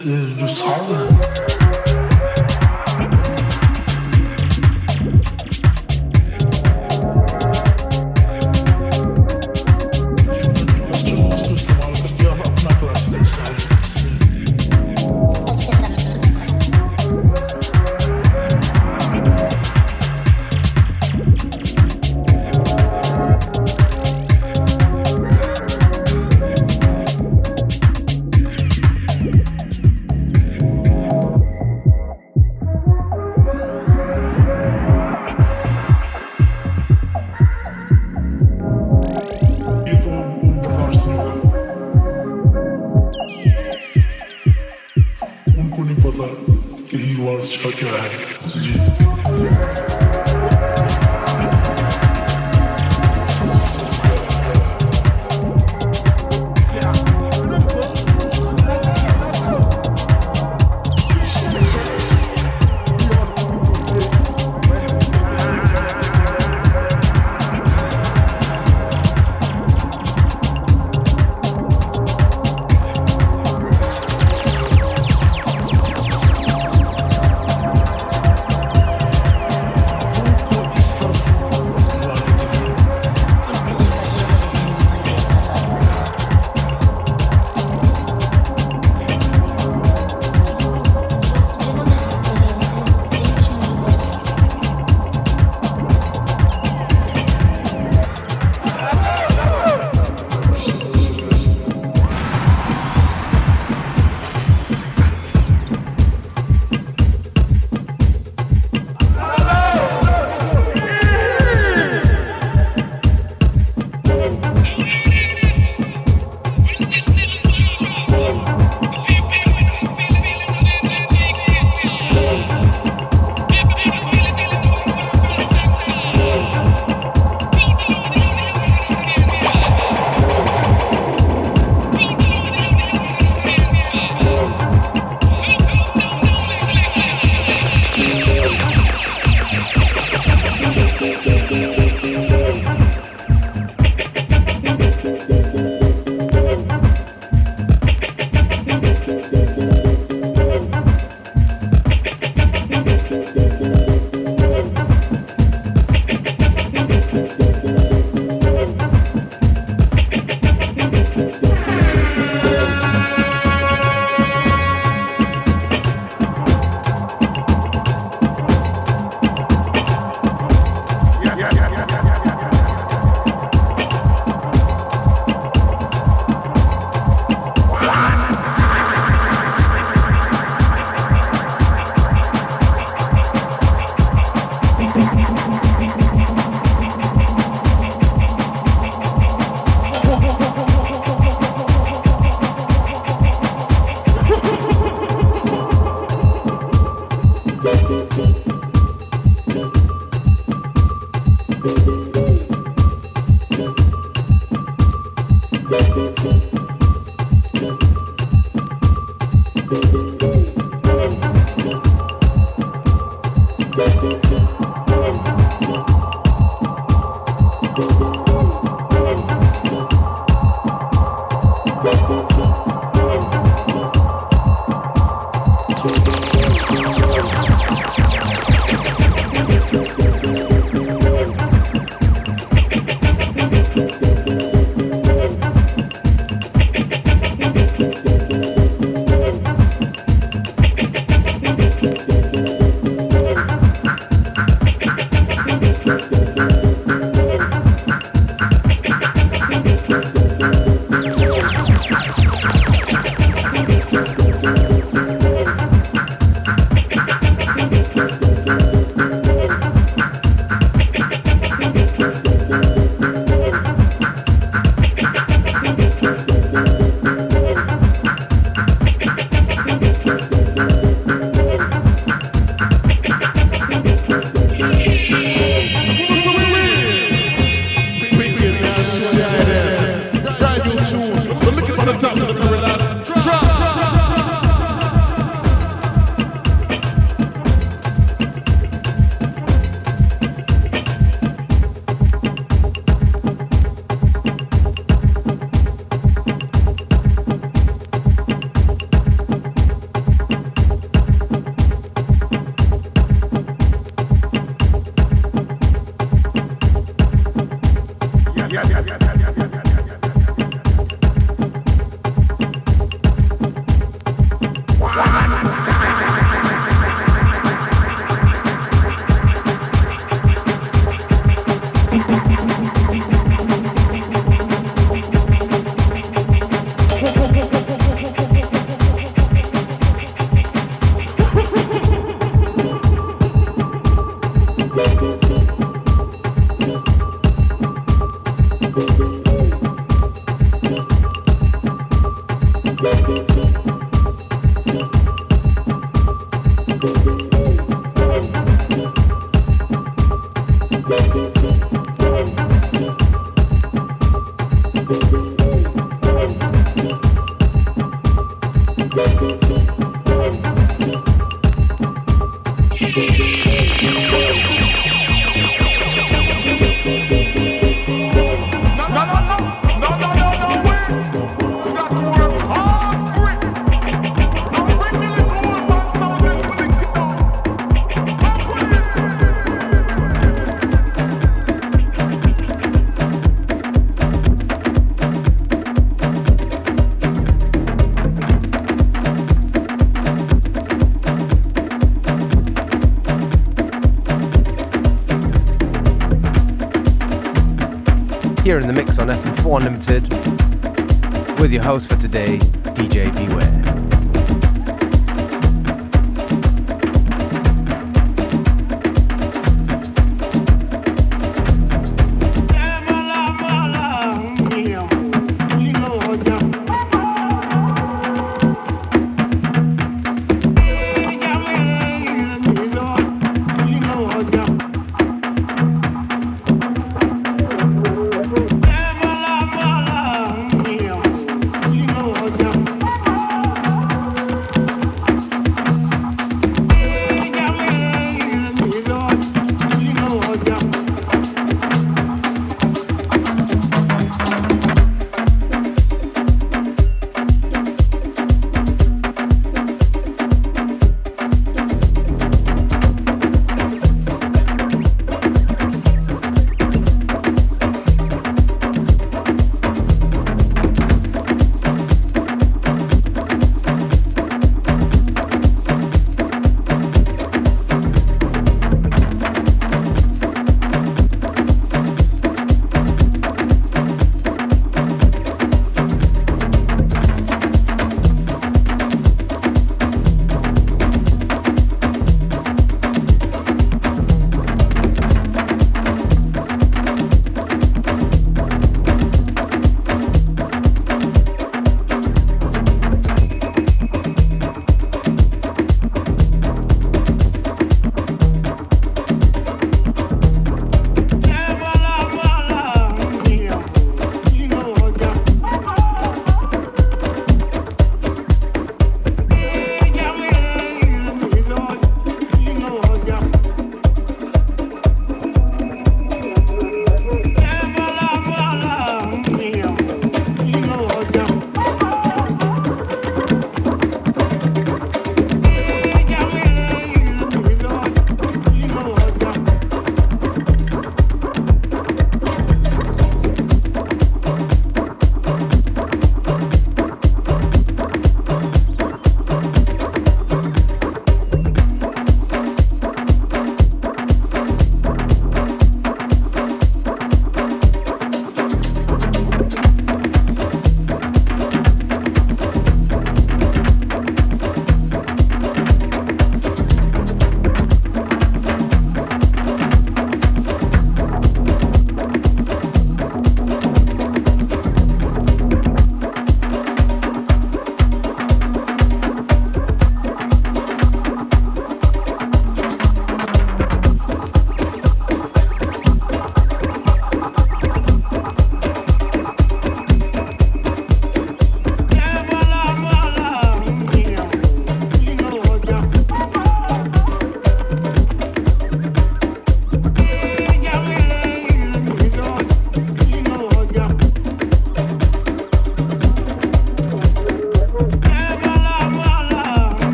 do sol. Here in the mix on FM4 Unlimited with your host for today, DJ Beware.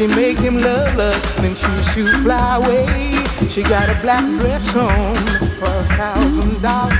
She make him love us, then she shoot fly away. She got a black dress on for a thousand dollars.